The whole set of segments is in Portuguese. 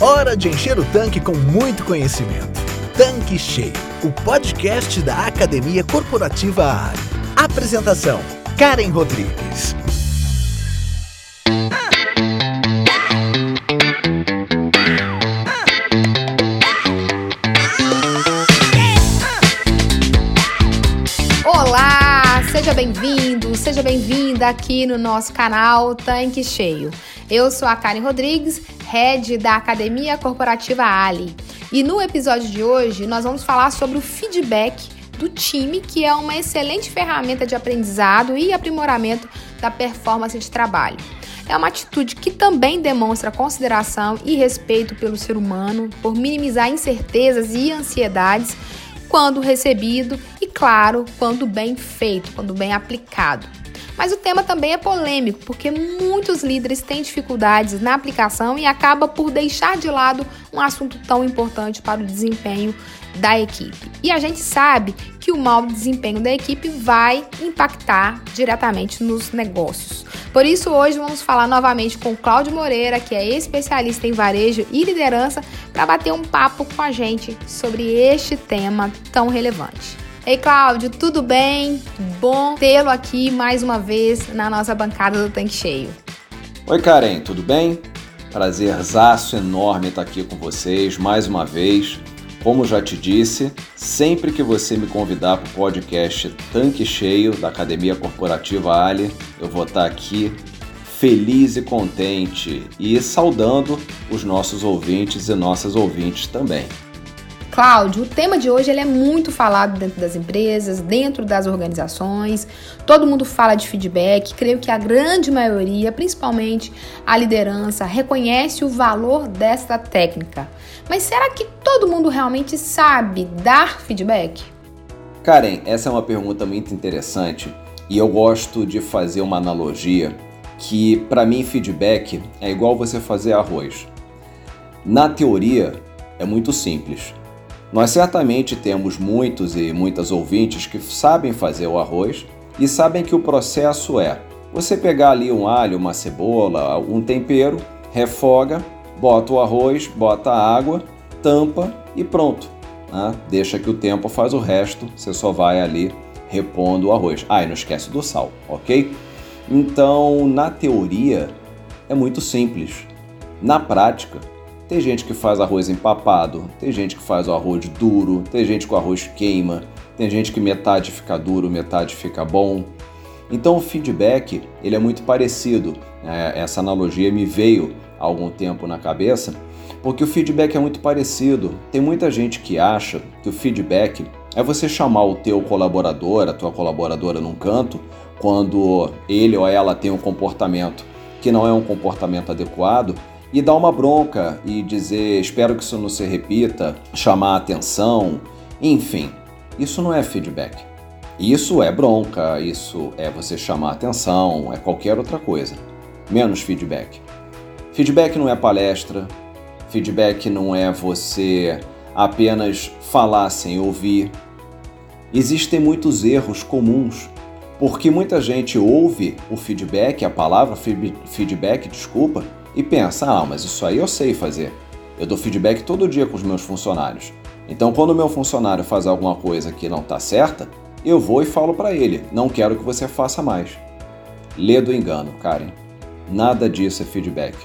Hora de encher o tanque com muito conhecimento. Tanque Cheio, o podcast da Academia Corporativa ARI. Apresentação: Karen Rodrigues. Olá, seja bem-vindo, seja bem-vinda aqui no nosso canal Tanque Cheio. Eu sou a Karen Rodrigues, head da Academia Corporativa Ali. E no episódio de hoje nós vamos falar sobre o feedback do time, que é uma excelente ferramenta de aprendizado e aprimoramento da performance de trabalho. É uma atitude que também demonstra consideração e respeito pelo ser humano, por minimizar incertezas e ansiedades quando recebido e, claro, quando bem feito, quando bem aplicado. Mas o tema também é polêmico, porque muitos líderes têm dificuldades na aplicação e acaba por deixar de lado um assunto tão importante para o desempenho da equipe. E a gente sabe que o mau desempenho da equipe vai impactar diretamente nos negócios. Por isso, hoje vamos falar novamente com o Cláudio Moreira, que é especialista em varejo e liderança, para bater um papo com a gente sobre este tema tão relevante. Ei, Cláudio, tudo bem? Bom tê-lo aqui mais uma vez na nossa bancada do Tanque Cheio. Oi, Karen, tudo bem? Prazerzaço enorme estar aqui com vocês mais uma vez. Como já te disse, sempre que você me convidar para o podcast Tanque Cheio da Academia Corporativa Ali, eu vou estar aqui feliz e contente e saudando os nossos ouvintes e nossas ouvintes também. Cláudio, o tema de hoje ele é muito falado dentro das empresas, dentro das organizações. Todo mundo fala de feedback. Creio que a grande maioria, principalmente a liderança, reconhece o valor desta técnica. Mas será que todo mundo realmente sabe dar feedback? Karen, essa é uma pergunta muito interessante e eu gosto de fazer uma analogia que para mim feedback é igual você fazer arroz. Na teoria é muito simples. Nós certamente temos muitos e muitas ouvintes que sabem fazer o arroz e sabem que o processo é você pegar ali um alho, uma cebola, um tempero, refoga, bota o arroz, bota a água, tampa e pronto. Né? Deixa que o tempo faz o resto, você só vai ali repondo o arroz. Ah, e não esquece do sal, ok? Então, na teoria, é muito simples. Na prática, tem gente que faz arroz empapado, tem gente que faz o arroz duro, tem gente que o arroz queima, tem gente que metade fica duro, metade fica bom. Então o feedback ele é muito parecido. É, essa analogia me veio há algum tempo na cabeça, porque o feedback é muito parecido. Tem muita gente que acha que o feedback é você chamar o teu colaborador, a tua colaboradora num canto, quando ele ou ela tem um comportamento que não é um comportamento adequado e dar uma bronca e dizer espero que isso não se repita, chamar atenção, enfim, isso não é feedback. Isso é bronca, isso é você chamar atenção, é qualquer outra coisa, menos feedback. Feedback não é palestra, feedback não é você apenas falar sem ouvir. Existem muitos erros comuns, porque muita gente ouve o feedback, a palavra feedback, desculpa, e pensa: ah, mas isso aí eu sei fazer. Eu dou feedback todo dia com os meus funcionários. Então, quando o meu funcionário faz alguma coisa que não está certa, eu vou e falo para ele: não quero que você faça mais. Lê do engano, Karen. Nada disso é feedback.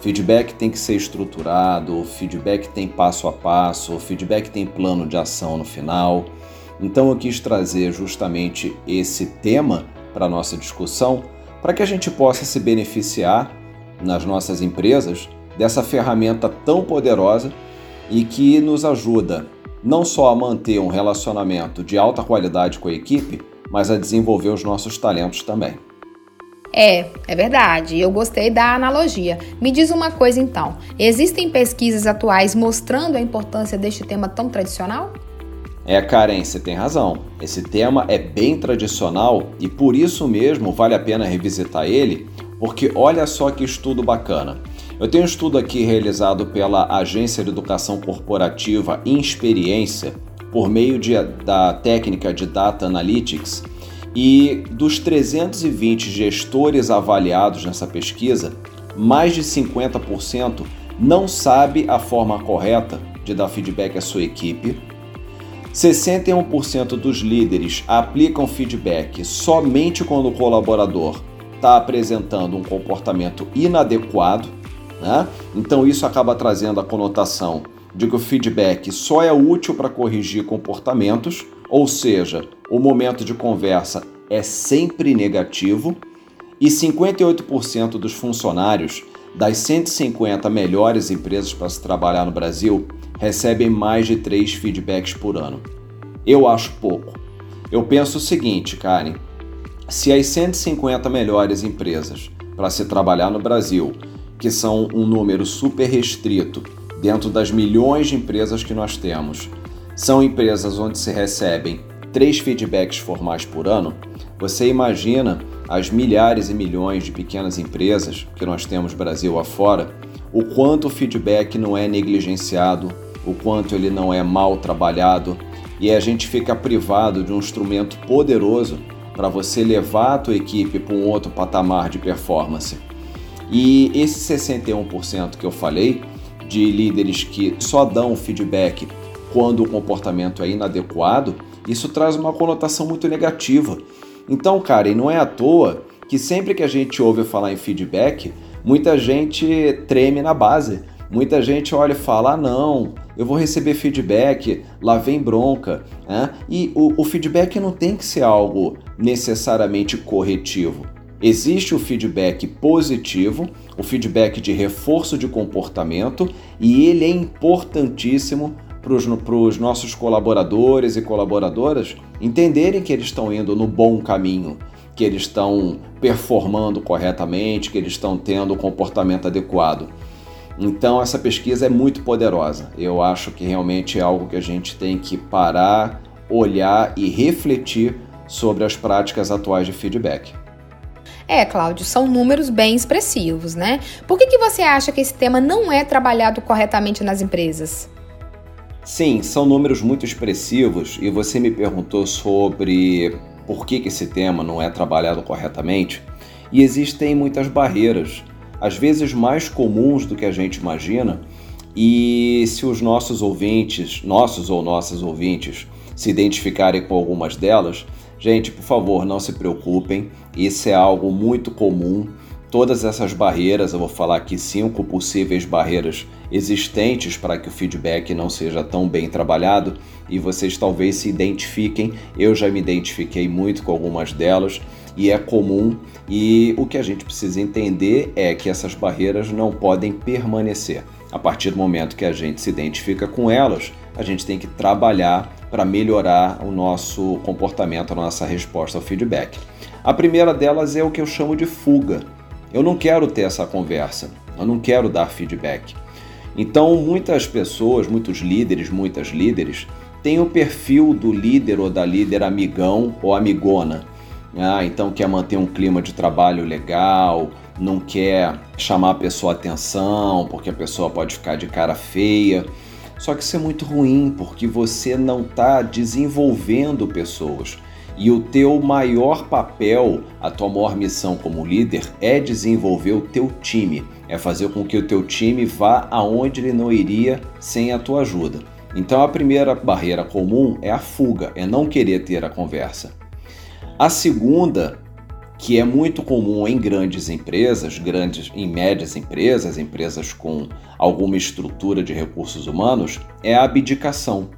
Feedback tem que ser estruturado, feedback tem passo a passo, feedback tem plano de ação no final. Então eu quis trazer justamente esse tema para nossa discussão para que a gente possa se beneficiar nas nossas empresas dessa ferramenta tão poderosa e que nos ajuda não só a manter um relacionamento de alta qualidade com a equipe, mas a desenvolver os nossos talentos também. É, é verdade. Eu gostei da analogia. Me diz uma coisa então: existem pesquisas atuais mostrando a importância deste tema tão tradicional? É, Karen, você tem razão. Esse tema é bem tradicional e por isso mesmo vale a pena revisitar ele porque olha só que estudo bacana. Eu tenho um estudo aqui realizado pela Agência de Educação Corporativa Inexperiência, por meio de, da técnica de Data Analytics, e dos 320 gestores avaliados nessa pesquisa, mais de 50% não sabe a forma correta de dar feedback à sua equipe. 61% dos líderes aplicam feedback somente quando o colaborador está apresentando um comportamento inadequado. Né? Então, isso acaba trazendo a conotação de que o feedback só é útil para corrigir comportamentos, ou seja, o momento de conversa é sempre negativo. E 58% dos funcionários das 150 melhores empresas para se trabalhar no Brasil recebem mais de 3 feedbacks por ano. Eu acho pouco. Eu penso o seguinte, Karen: se as 150 melhores empresas para se trabalhar no Brasil, que são um número super restrito dentro das milhões de empresas que nós temos, são empresas onde se recebem três feedbacks formais por ano, você imagina as milhares e milhões de pequenas empresas que nós temos Brasil afora, o quanto o feedback não é negligenciado, o quanto ele não é mal trabalhado e a gente fica privado de um instrumento poderoso para você levar a tua equipe para um outro patamar de performance. E esse 61% que eu falei de líderes que só dão feedback quando o comportamento é inadequado, isso traz uma conotação muito negativa. Então, cara, e não é à toa que sempre que a gente ouve falar em feedback, muita gente treme na base. Muita gente olha e fala: ah, não, eu vou receber feedback, lá vem bronca. Né? E o, o feedback não tem que ser algo necessariamente corretivo. Existe o feedback positivo, o feedback de reforço de comportamento, e ele é importantíssimo para os nossos colaboradores e colaboradoras entenderem que eles estão indo no bom caminho, que eles estão performando corretamente, que eles estão tendo o comportamento adequado. Então, essa pesquisa é muito poderosa. Eu acho que realmente é algo que a gente tem que parar, olhar e refletir sobre as práticas atuais de feedback. É, Cláudio, são números bem expressivos, né? Por que, que você acha que esse tema não é trabalhado corretamente nas empresas? Sim, são números muito expressivos e você me perguntou sobre por que, que esse tema não é trabalhado corretamente. E existem muitas barreiras, às vezes mais comuns do que a gente imagina. E se os nossos ouvintes, nossos ou nossas ouvintes, se identificarem com algumas delas, gente, por favor, não se preocupem, isso é algo muito comum todas essas barreiras, eu vou falar aqui cinco possíveis barreiras existentes para que o feedback não seja tão bem trabalhado e vocês talvez se identifiquem. Eu já me identifiquei muito com algumas delas e é comum. E o que a gente precisa entender é que essas barreiras não podem permanecer. A partir do momento que a gente se identifica com elas, a gente tem que trabalhar para melhorar o nosso comportamento, a nossa resposta ao feedback. A primeira delas é o que eu chamo de fuga. Eu não quero ter essa conversa, eu não quero dar feedback. Então, muitas pessoas, muitos líderes, muitas líderes, têm o perfil do líder ou da líder amigão ou amigona. Ah, então quer manter um clima de trabalho legal, não quer chamar a pessoa atenção, porque a pessoa pode ficar de cara feia. Só que isso é muito ruim, porque você não está desenvolvendo pessoas. E o teu maior papel, a tua maior missão como líder é desenvolver o teu time, é fazer com que o teu time vá aonde ele não iria sem a tua ajuda. Então a primeira barreira comum é a fuga, é não querer ter a conversa. A segunda, que é muito comum em grandes empresas, grandes em médias empresas, empresas com alguma estrutura de recursos humanos, é a abdicação,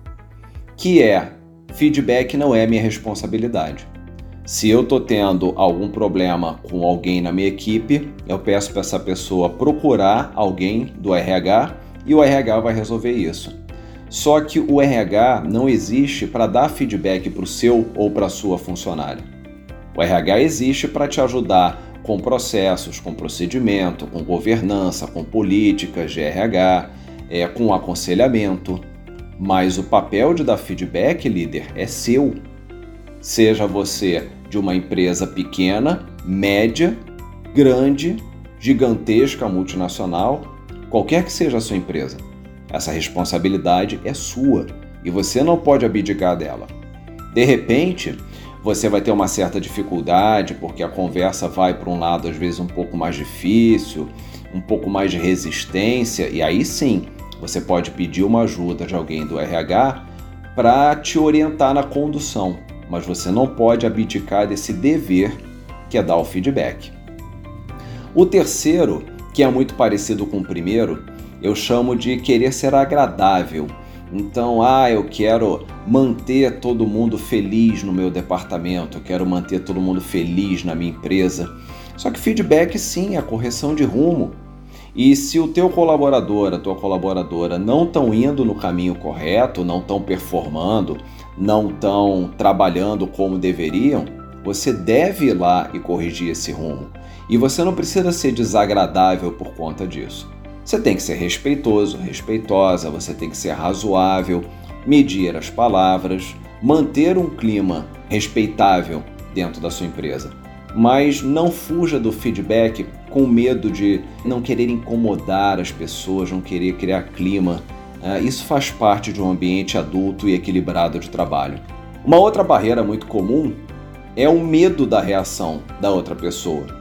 que é feedback não é minha responsabilidade. Se eu estou tendo algum problema com alguém na minha equipe, eu peço para essa pessoa procurar alguém do RH e o RH vai resolver isso. Só que o RH não existe para dar feedback para o seu ou para a sua funcionária. O RH existe para te ajudar com processos, com procedimento, com governança, com políticas de RH, é, com aconselhamento. Mas o papel de dar feedback, líder, é seu. Seja você de uma empresa pequena, média, grande, gigantesca, multinacional, qualquer que seja a sua empresa. Essa responsabilidade é sua e você não pode abdicar dela. De repente, você vai ter uma certa dificuldade porque a conversa vai para um lado às vezes um pouco mais difícil, um pouco mais de resistência, e aí sim você pode pedir uma ajuda de alguém do RH para te orientar na condução, mas você não pode abdicar desse dever que é dar o feedback. O terceiro, que é muito parecido com o primeiro, eu chamo de querer ser agradável. Então, ah, eu quero manter todo mundo feliz no meu departamento, eu quero manter todo mundo feliz na minha empresa. Só que feedback sim é correção de rumo. E se o teu colaborador, a tua colaboradora não estão indo no caminho correto, não estão performando, não estão trabalhando como deveriam, você deve ir lá e corrigir esse rumo. E você não precisa ser desagradável por conta disso. Você tem que ser respeitoso, respeitosa, você tem que ser razoável, medir as palavras, manter um clima respeitável dentro da sua empresa. Mas não fuja do feedback com medo de não querer incomodar as pessoas, não querer criar clima. É, isso faz parte de um ambiente adulto e equilibrado de trabalho. Uma outra barreira muito comum é o medo da reação da outra pessoa.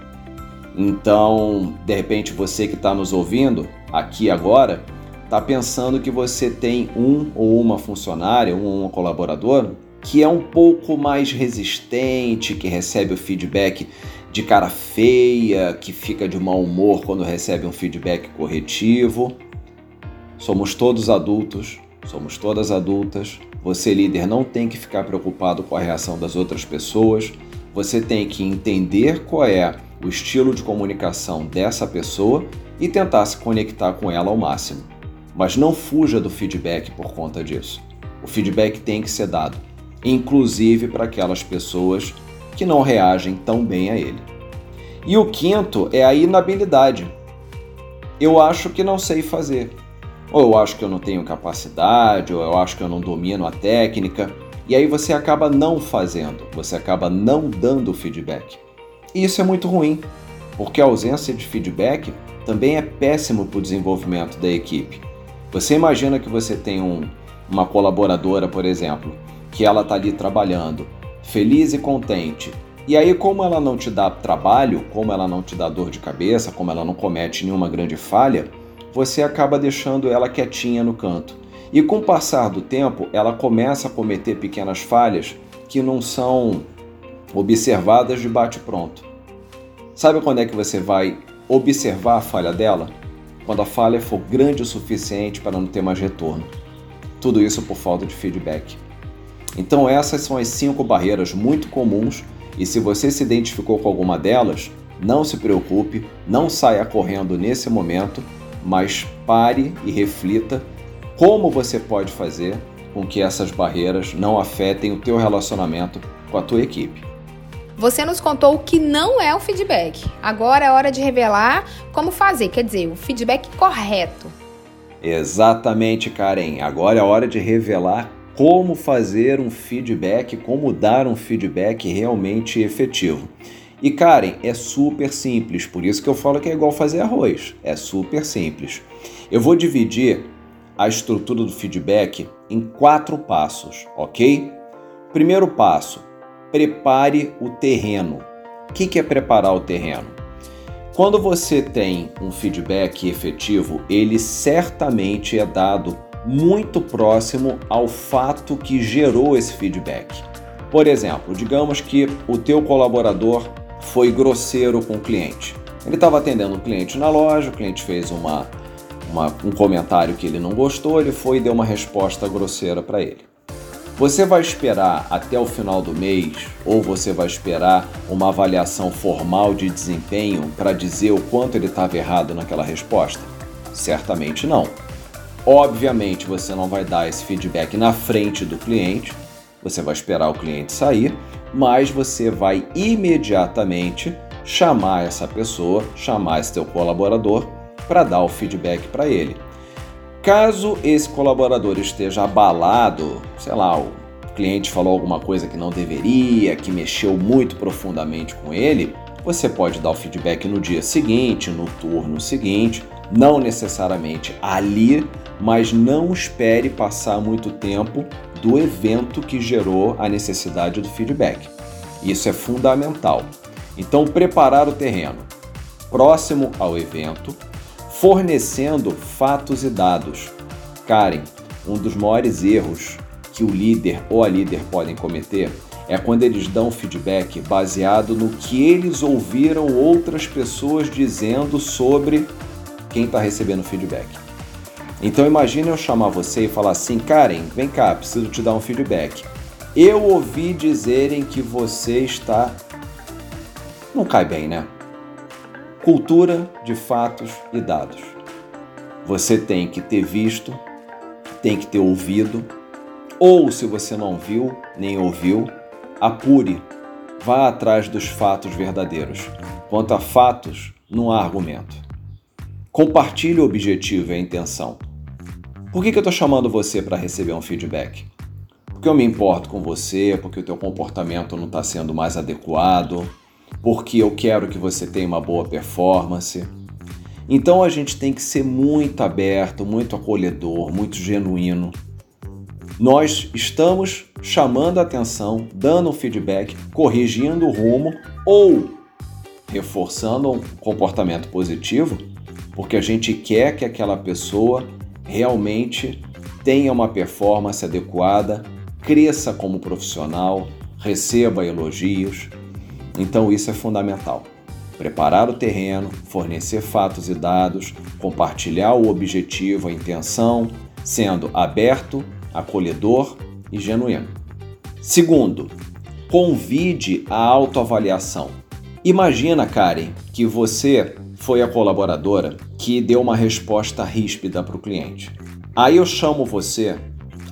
Então, de repente, você que está nos ouvindo aqui agora, está pensando que você tem um ou uma funcionária, um ou uma colaboradora que é um pouco mais resistente, que recebe o feedback de cara feia, que fica de mau humor quando recebe um feedback corretivo. Somos todos adultos, somos todas adultas. Você, líder, não tem que ficar preocupado com a reação das outras pessoas. Você tem que entender qual é o estilo de comunicação dessa pessoa e tentar se conectar com ela ao máximo. Mas não fuja do feedback por conta disso. O feedback tem que ser dado, inclusive para aquelas pessoas que não reagem tão bem a ele. E o quinto é a inabilidade. Eu acho que não sei fazer. Ou eu acho que eu não tenho capacidade, ou eu acho que eu não domino a técnica. E aí você acaba não fazendo, você acaba não dando feedback. E isso é muito ruim, porque a ausência de feedback também é péssimo para o desenvolvimento da equipe. Você imagina que você tem um, uma colaboradora, por exemplo, que ela está ali trabalhando, feliz e contente. E aí, como ela não te dá trabalho, como ela não te dá dor de cabeça, como ela não comete nenhuma grande falha, você acaba deixando ela quietinha no canto. E com o passar do tempo, ela começa a cometer pequenas falhas que não são observadas de bate-pronto. Sabe quando é que você vai observar a falha dela? Quando a falha for grande o suficiente para não ter mais retorno. Tudo isso por falta de feedback. Então, essas são as cinco barreiras muito comuns e se você se identificou com alguma delas, não se preocupe, não saia correndo nesse momento, mas pare e reflita como você pode fazer com que essas barreiras não afetem o teu relacionamento com a tua equipe. Você nos contou o que não é o feedback. Agora é hora de revelar como fazer, quer dizer, o feedback correto. Exatamente, Karen. Agora é hora de revelar como fazer um feedback, como dar um feedback realmente efetivo. E Karen, é super simples, por isso que eu falo que é igual fazer arroz. É super simples. Eu vou dividir a estrutura do feedback em quatro passos, ok? Primeiro passo: prepare o terreno. O que é preparar o terreno? Quando você tem um feedback efetivo, ele certamente é dado muito próximo ao fato que gerou esse feedback. Por exemplo, digamos que o teu colaborador foi grosseiro com o cliente. Ele estava atendendo um cliente na loja, o cliente fez uma, uma, um comentário que ele não gostou, ele foi e deu uma resposta grosseira para ele. Você vai esperar até o final do mês ou você vai esperar uma avaliação formal de desempenho para dizer o quanto ele estava errado naquela resposta? Certamente não. Obviamente você não vai dar esse feedback na frente do cliente, você vai esperar o cliente sair, mas você vai imediatamente chamar essa pessoa, chamar esse teu colaborador para dar o feedback para ele. Caso esse colaborador esteja abalado, sei lá, o cliente falou alguma coisa que não deveria, que mexeu muito profundamente com ele, você pode dar o feedback no dia seguinte, no turno seguinte, não necessariamente ali, mas não espere passar muito tempo do evento que gerou a necessidade do feedback. Isso é fundamental. Então, preparar o terreno próximo ao evento fornecendo fatos e dados. Karen, um dos maiores erros que o líder ou a líder podem cometer é quando eles dão feedback baseado no que eles ouviram outras pessoas dizendo sobre quem está recebendo feedback. Então imagine eu chamar você e falar assim, Karen, vem cá, preciso te dar um feedback. Eu ouvi dizerem que você está. Não cai bem, né? Cultura de fatos e dados. Você tem que ter visto, tem que ter ouvido, ou se você não viu nem ouviu, apure, vá atrás dos fatos verdadeiros. Quanto a fatos, não há argumento. Compartilhe o objetivo e a intenção. Por que, que eu estou chamando você para receber um feedback? Porque eu me importo com você, porque o teu comportamento não está sendo mais adequado, porque eu quero que você tenha uma boa performance. Então a gente tem que ser muito aberto, muito acolhedor, muito genuíno. Nós estamos chamando a atenção, dando feedback, corrigindo o rumo ou reforçando um comportamento positivo, porque a gente quer que aquela pessoa realmente tenha uma performance adequada, cresça como profissional, receba elogios. Então isso é fundamental. Preparar o terreno, fornecer fatos e dados, compartilhar o objetivo, a intenção, sendo aberto, acolhedor e genuíno. Segundo, convide a autoavaliação. Imagina, Karen, que você foi a colaboradora que deu uma resposta ríspida para o cliente. Aí eu chamo você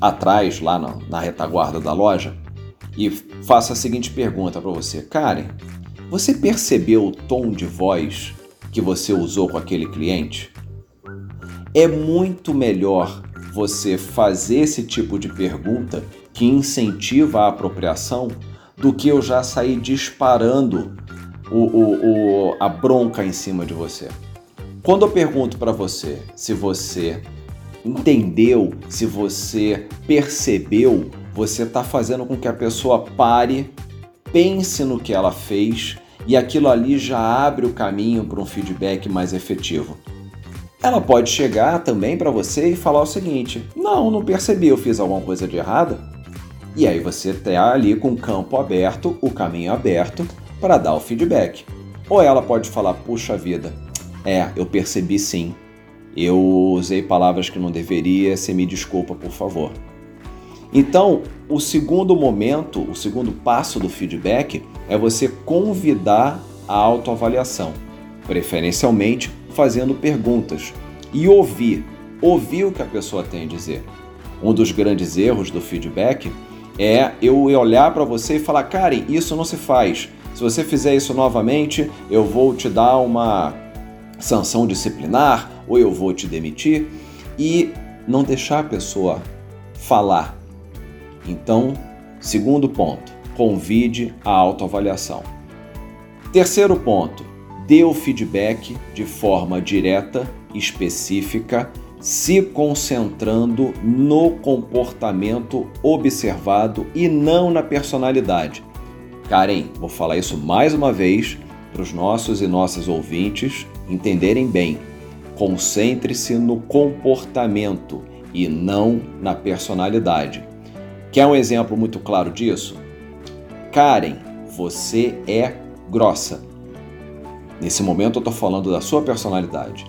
atrás, lá na, retaguarda da loja, e faço a seguinte pergunta para você: Karen, você percebeu o tom de voz que você usou com aquele cliente? É muito melhor você fazer esse tipo de pergunta que incentiva a apropriação do que eu já sair disparando o, o, o, a bronca em cima de você. Quando eu pergunto para você se você entendeu, se você percebeu, você está fazendo com que a pessoa pare, pense no que ela fez e aquilo ali já abre o caminho para um feedback mais efetivo. Ela pode chegar também para você e falar o seguinte: Não, não percebi, eu fiz alguma coisa de errada. E aí você está ali com o campo aberto, o caminho aberto para dar o feedback. Ou ela pode falar: Puxa vida, é, eu percebi sim, eu usei palavras que não deveria, você me desculpa, por favor. Então, o segundo momento, o segundo passo do feedback é você convidar a autoavaliação, preferencialmente fazendo perguntas e ouvir, ouvir o que a pessoa tem a dizer. Um dos grandes erros do feedback é eu olhar para você e falar, Karen, isso não se faz. Se você fizer isso novamente, eu vou te dar uma sanção disciplinar ou eu vou te demitir e não deixar a pessoa falar. Então, segundo ponto, convide a autoavaliação. Terceiro ponto, dê o feedback de forma direta, específica, se concentrando no comportamento observado e não na personalidade. Karen, vou falar isso mais uma vez para os nossos e nossas ouvintes entenderem bem. Concentre-se no comportamento e não na personalidade. Quer um exemplo muito claro disso? Karen, você é grossa. Nesse momento eu estou falando da sua personalidade.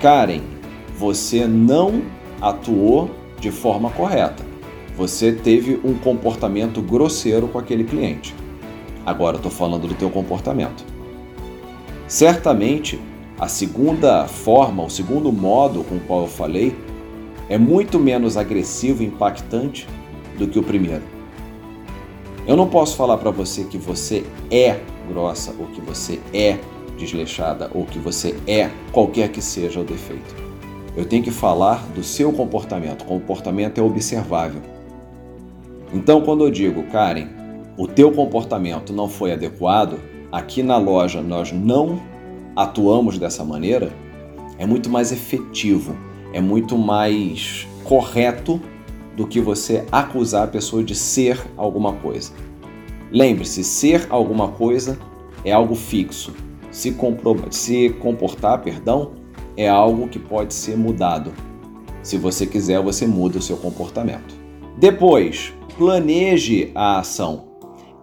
Karen, você não atuou de forma correta. Você teve um comportamento grosseiro com aquele cliente. Agora estou falando do teu comportamento. Certamente, a segunda forma, o segundo modo com o qual eu falei, é muito menos agressivo e impactante do que o primeiro. Eu não posso falar para você que você é grossa ou que você é desleixada ou que você é qualquer que seja o defeito. Eu tenho que falar do seu comportamento. O comportamento é observável. Então, quando eu digo, Karen, o teu comportamento não foi adequado, aqui na loja nós não atuamos dessa maneira, é muito mais efetivo, é muito mais correto do que você acusar a pessoa de ser alguma coisa. Lembre-se, ser alguma coisa é algo fixo. Se, se comportar, perdão, é algo que pode ser mudado. Se você quiser, você muda o seu comportamento. Depois, planeje a ação.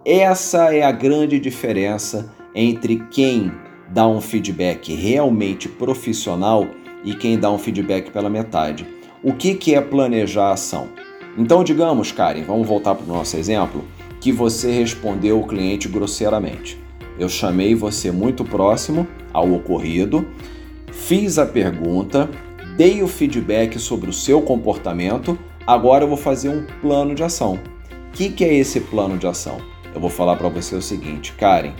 Essa é a grande diferença entre quem dá um feedback realmente profissional e quem dá um feedback pela metade. O que, que é planejar a ação? Então, digamos, Karen, vamos voltar para o nosso exemplo, que você respondeu o cliente grosseiramente. Eu chamei você muito próximo ao ocorrido, fiz a pergunta, dei o feedback sobre o seu comportamento, agora eu vou fazer um plano de ação. O que, que é esse plano de ação? Eu vou falar para você o seguinte, Karen,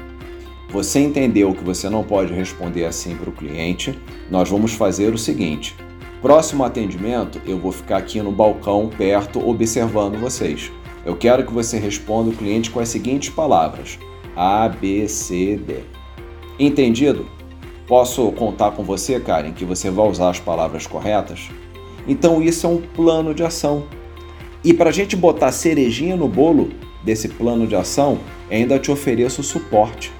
você entendeu que você não pode responder assim para o cliente? Nós vamos fazer o seguinte: próximo atendimento, eu vou ficar aqui no balcão perto observando vocês. Eu quero que você responda o cliente com as seguintes palavras: A, B, C, D. Entendido? Posso contar com você, Karen, que você vai usar as palavras corretas? Então, isso é um plano de ação. E para a gente botar cerejinha no bolo desse plano de ação, ainda te ofereço suporte.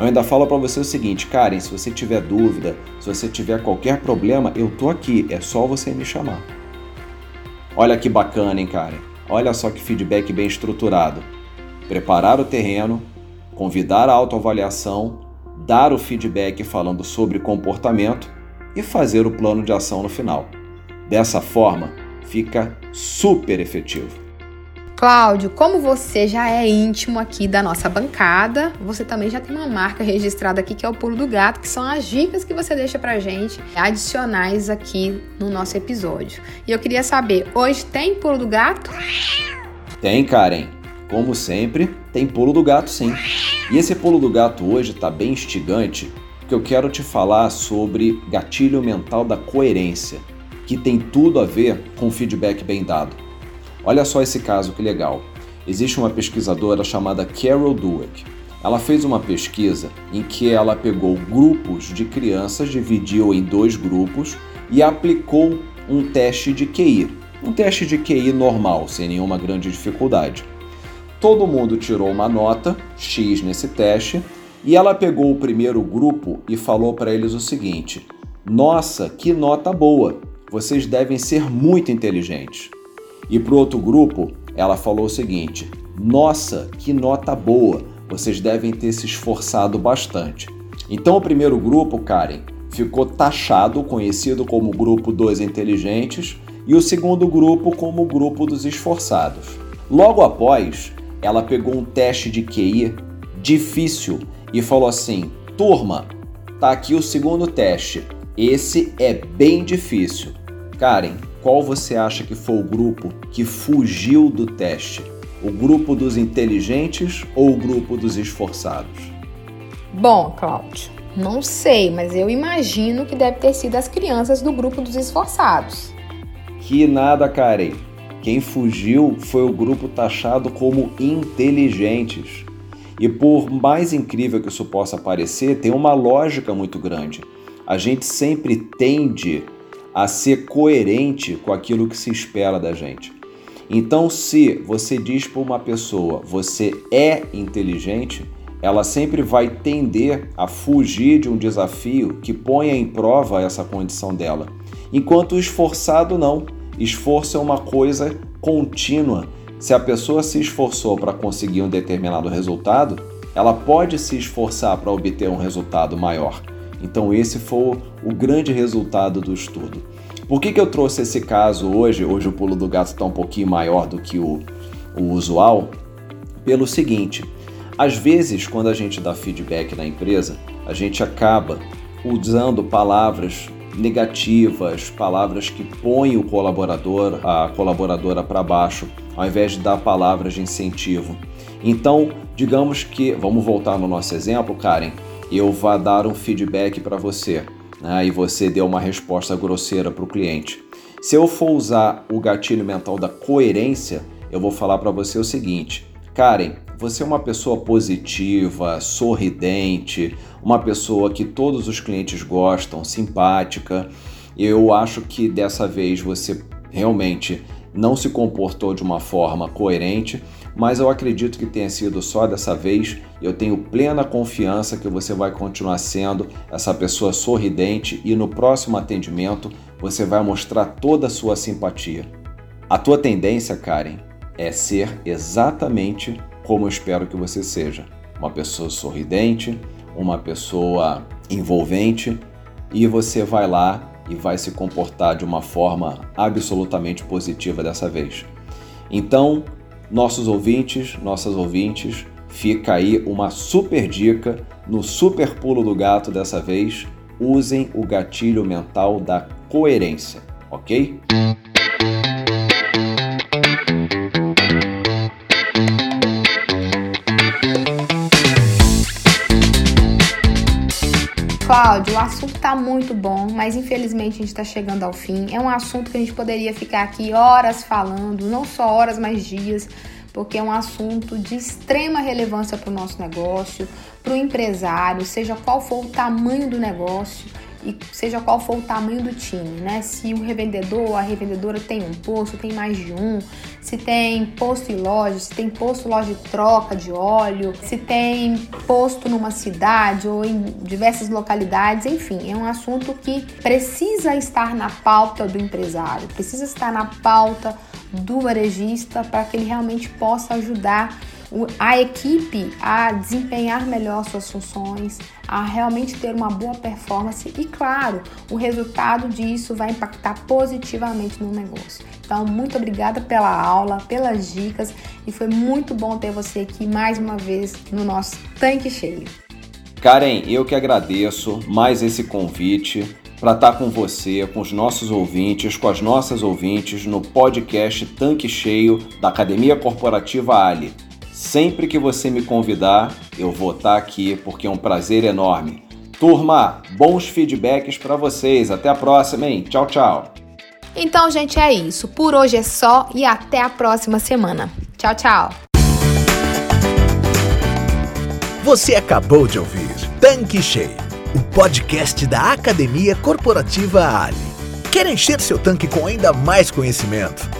Eu ainda falo para você o seguinte, Karen, se você tiver dúvida, se você tiver qualquer problema, eu tô aqui, é só você me chamar. Olha que bacana, hein, Karen? Olha só que feedback bem estruturado. Preparar o terreno, convidar a autoavaliação, dar o feedback falando sobre comportamento e fazer o plano de ação no final. Dessa forma, fica super efetivo. Cláudio, como você já é íntimo aqui da nossa bancada, você também já tem uma marca registrada aqui que é o Pulo do Gato, que são as dicas que você deixa pra gente adicionais aqui no nosso episódio. E eu queria saber, hoje tem Pulo do Gato? Tem, Karen. Como sempre, tem Pulo do Gato sim. E esse Pulo do Gato hoje tá bem instigante, porque eu quero te falar sobre gatilho mental da coerência, que tem tudo a ver com feedback bem dado. Olha só esse caso que legal. Existe uma pesquisadora chamada Carol Dweck. Ela fez uma pesquisa em que ela pegou grupos de crianças, dividiu em dois grupos e aplicou um teste de QI. Um teste de QI normal, sem nenhuma grande dificuldade. Todo mundo tirou uma nota X nesse teste e ela pegou o primeiro grupo e falou para eles o seguinte: Nossa, que nota boa! Vocês devem ser muito inteligentes. E para o outro grupo, ela falou o seguinte: Nossa, que nota boa! Vocês devem ter se esforçado bastante. Então, o primeiro grupo, Karen, ficou taxado, conhecido como grupo dos inteligentes, e o segundo grupo como grupo dos esforçados. Logo após, ela pegou um teste de QI difícil e falou assim: Turma, tá aqui o segundo teste. Esse é bem difícil. Karen, qual você acha que foi o grupo que fugiu do teste? O grupo dos inteligentes ou o grupo dos esforçados? Bom, Cláudio, não sei, mas eu imagino que deve ter sido as crianças do grupo dos esforçados. Que nada, Karen. Quem fugiu foi o grupo taxado como inteligentes. E por mais incrível que isso possa parecer, tem uma lógica muito grande. A gente sempre tende a ser coerente com aquilo que se espera da gente. Então, se você diz para uma pessoa você é inteligente, ela sempre vai tender a fugir de um desafio que ponha em prova essa condição dela. Enquanto o esforçado não. Esforço é uma coisa contínua. Se a pessoa se esforçou para conseguir um determinado resultado, ela pode se esforçar para obter um resultado maior. Então, esse foi o grande resultado do estudo. Por que, que eu trouxe esse caso hoje? Hoje o pulo do gato está um pouquinho maior do que o, o usual. Pelo seguinte: às vezes, quando a gente dá feedback na empresa, a gente acaba usando palavras negativas, palavras que põem o colaborador, a colaboradora para baixo, ao invés de dar palavras de incentivo. Então, digamos que, vamos voltar no nosso exemplo, Karen, eu vá dar um feedback para você né, e você deu uma resposta grosseira para o cliente. Se eu for usar o gatilho mental da coerência, eu vou falar para você o seguinte: Karen, você é uma pessoa positiva, sorridente, uma pessoa que todos os clientes gostam, simpática. Eu acho que dessa vez você realmente não se comportou de uma forma coerente, mas eu acredito que tenha sido só dessa vez. Eu tenho plena confiança que você vai continuar sendo essa pessoa sorridente e no próximo atendimento você vai mostrar toda a sua simpatia. A tua tendência, Karen, é ser exatamente como eu espero que você seja. Uma pessoa sorridente, uma pessoa envolvente e você vai lá e vai se comportar de uma forma absolutamente positiva dessa vez. Então, nossos ouvintes, nossas ouvintes, fica aí uma super dica no super pulo do gato dessa vez. Usem o gatilho mental da coerência, ok? Cláudio, o assunto está muito bom, mas infelizmente a gente está chegando ao fim. É um assunto que a gente poderia ficar aqui horas falando, não só horas, mas dias, porque é um assunto de extrema relevância para o nosso negócio, para o empresário, seja qual for o tamanho do negócio e seja qual for o tamanho do time, né? Se o revendedor, a revendedora tem um posto, tem mais de um, se tem posto e loja, se tem posto loja de troca de óleo, se tem posto numa cidade ou em diversas localidades, enfim, é um assunto que precisa estar na pauta do empresário, precisa estar na pauta do varejista para que ele realmente possa ajudar a equipe a desempenhar melhor suas funções, a realmente ter uma boa performance e, claro, o resultado disso vai impactar positivamente no negócio. Então, muito obrigada pela aula, pelas dicas e foi muito bom ter você aqui mais uma vez no nosso tanque cheio. Karen, eu que agradeço mais esse convite para estar com você, com os nossos ouvintes, com as nossas ouvintes no podcast Tanque Cheio da Academia Corporativa Ali. Sempre que você me convidar, eu vou estar aqui porque é um prazer enorme. Turma, bons feedbacks para vocês. Até a próxima, hein? Tchau, tchau. Então, gente, é isso. Por hoje é só e até a próxima semana. Tchau, tchau. Você acabou de ouvir Tanque Cheio, o podcast da Academia Corporativa Ali. Quer encher seu tanque com ainda mais conhecimento?